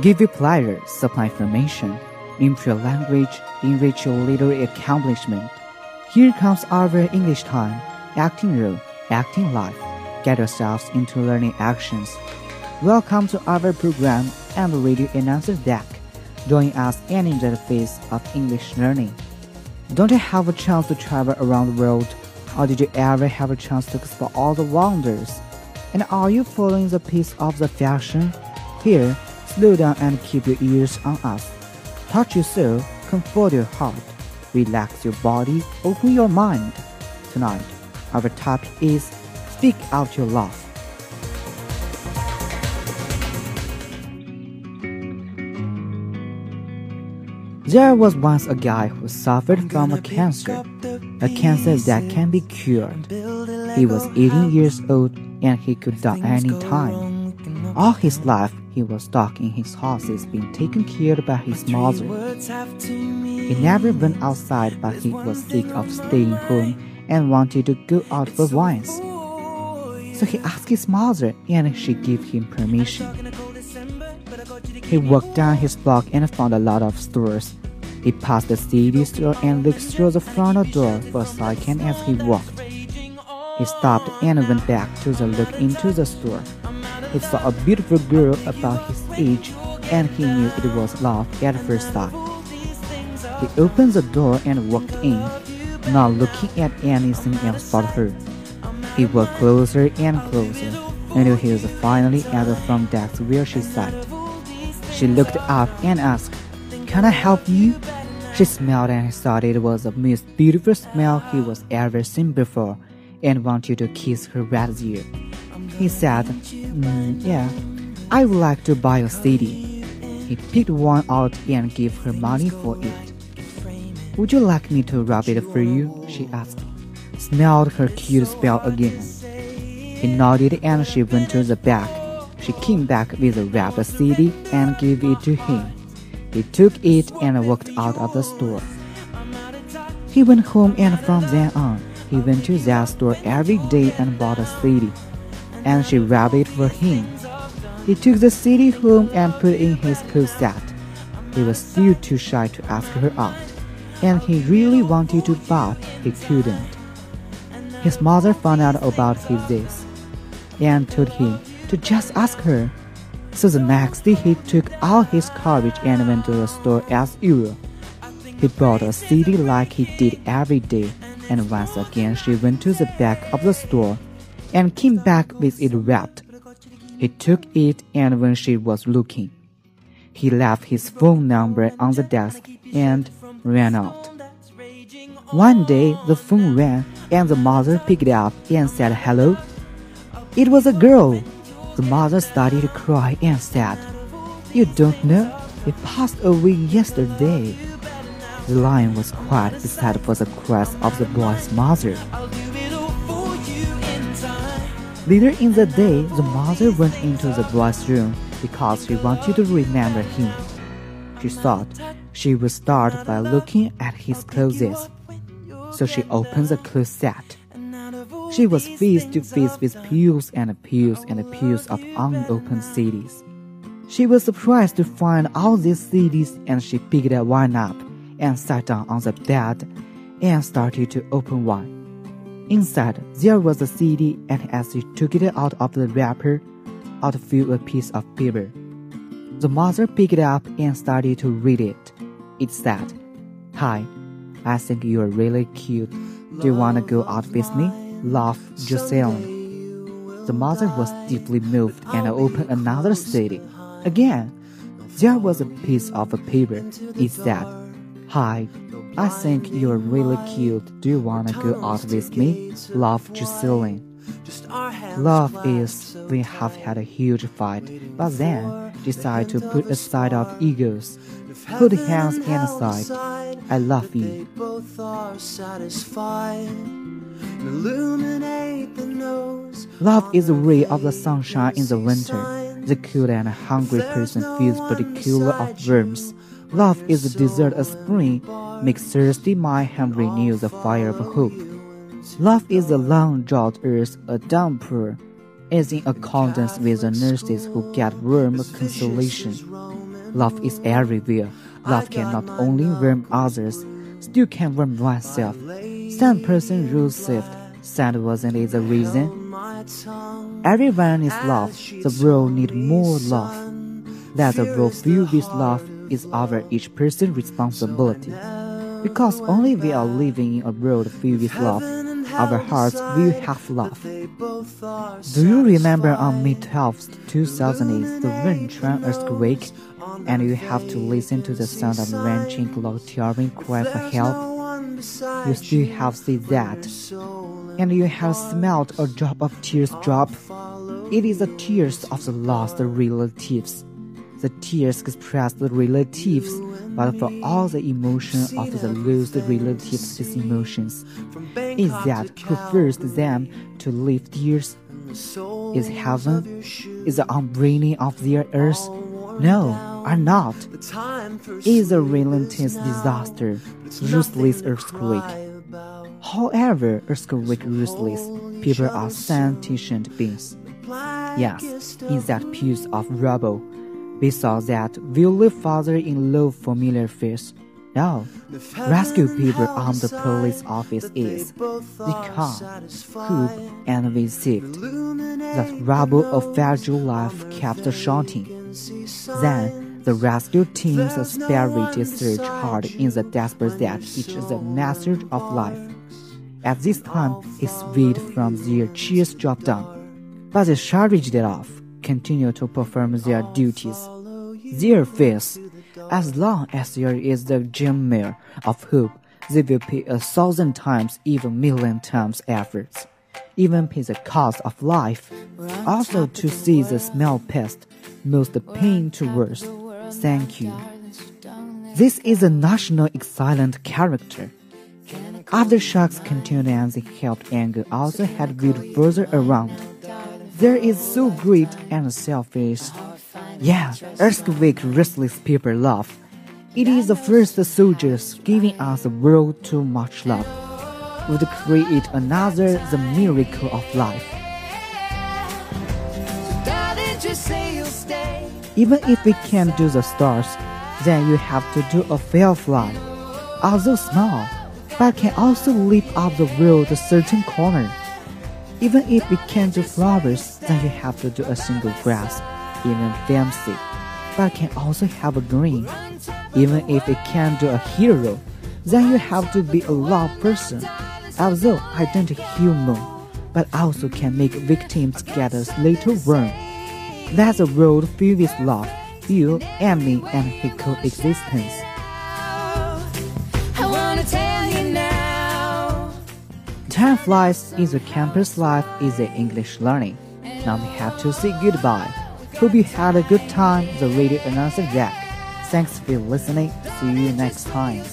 give you pleasure, supply information, improve language, enrich your literary accomplishment. Here comes our English time, acting role, acting life. Get yourselves into learning actions. Welcome to our program and radio announcer deck. Join us and enjoy the phase of English learning. Don't you have a chance to travel around the world? Or did you ever have a chance to explore all the wonders? And are you following the pace of the fashion? Here, slow down and keep your ears on us. Touch your soul, comfort your heart, relax your body, open your mind. Tonight, our topic is Speak Out Your Love. There was once a guy who suffered from a cancer, a cancer that can be cured. He was 18 years old and he could die any time. All his life, he was stuck in his houses being taken care of by his mother. He never went outside, but he was sick of staying home and wanted to go out for once. So he asked his mother, and she gave him permission. He walked down his block and found a lot of stores. He passed the CD store and looked through the front door for a second as he walked. He stopped and went back to the look into the store. He saw a beautiful girl about his age and he knew it was love at first sight. He opened the door and walked in, not looking at anything else but her. He walked closer and closer until he was finally at the front desk where she sat. She looked up and asked, Can I help you? She smiled and thought it was the most beautiful smile he was ever seen before and wanted to kiss her right ear. He said, mm, Yeah, I would like to buy a CD. He picked one out and gave her money for it. Would you like me to rub it for you? she asked. Smelled her cute spell again. He nodded and she went to the back. She came back with a wrapped CD and gave it to him. He took it and walked out of the store. He went home and from then on, he went to that store every day and bought a CD. And she wrapped it for him. He took the CD home and put in his closet. He was still too shy to ask her out, and he really wanted to, but he couldn't. His mother found out about his this and told him to just ask her. So the next day he took all his courage and went to the store as usual. He bought a CD like he did every day, and once again she went to the back of the store and came back with it wrapped. He took it and when she was looking, he left his phone number on the desk and ran out. One day the phone rang and the mother picked it up and said hello. It was a girl. The mother started to cry and said, You don't know? It passed away yesterday. The line was quiet beside for the cries of the boy's mother. Later in the day, the mother went into the boy's room because she wanted to remember him. She thought she would start by looking at his clothes. So she opened the closet. She was face to face with pews and pews and pews of unopened CDs. She was surprised to find all these CDs and she picked one up and sat down on the bed and started to open one. Inside, there was a CD, and as she took it out of the wrapper, out flew a piece of paper. The mother picked it up and started to read it. It said, Hi, I think you're really cute. Do you want to go out with me? Love, Jocelyn. The mother was deeply moved and opened another CD. Again, there was a piece of paper. It said, Hi, I think you're really cute. Do you wanna go out with me? Love Jocelyn. Love is we have had a huge fight, but then decide to put aside our egos. Hold hands and sight. I love you. Love is a ray of the sunshine in the winter. The cold and hungry person feels particular of warmth. Love is a desert of spring, makes thirsty my hand renew the fire of hope. Love is a long drought earth a downpour, is in accordance with the nurses who get warm consolation. Love is everywhere. Love can not only warm others, still can warm oneself. Some person rules shift. Sand wasn't it the reason? Everyone is love. The world need more love. That the world filled with love is our each person's responsibility. Because only we are living in a world filled with love, our hearts will have love. Do you remember on May 12, 2008, the Wenchuan earthquake? And you have to listen to the sound of wrenching clock tearing cry for help? You still have seen that. And you have smelled a drop of tears drop. It is the tears of the lost relatives. The tears express the relatives, but for all the emotion of the lost relatives' emotions, is that who forced them to leave tears? Is heaven? Is the unbreathing of their earth? No, are not. Is a relentless disaster, ruthless earthquake. However, earthquake ruthless, people are sentient beings. Yes, in that piece of rubble, we saw that we live farther in low familiar face. No, rescue people on the police office is the become, hope, and received. The rubble of fragile life kept shouting. Then the rescue team's spirit searched hard in the desperate that it is the message of life. At this time, its weight from their cheers dropped down, but they charged it off continue to perform their duties. Their faith, as long as there is the glimmer of hope, they will pay a thousand times, even million times efforts, even pay the cost of life, also to see the smell past, most pain to worst. Thank you. This is a national excellent character. Aftershocks continued and the helped anger also had built further around. There is so great and selfish. Yeah, earthquake restless people love. It is the first soldiers giving us the world too much love. Would create another the miracle of life. Even if we can't do the stars, then you have to do a firefly. Although small, but can also lift up the world a certain corner. Even if we can't do flowers, then you have to do a single grass, even fancy, but can also have a green. Even if we can't do a hero, then you have to be a love person. Although I don't human, but also can make victims get a little warm. That's a world filled with love, you and me and his coexistence. Time flies in the campus life is the English learning. Now we have to say goodbye. Hope you had a good time, the radio announcer Jack. Thanks for listening. See you next time.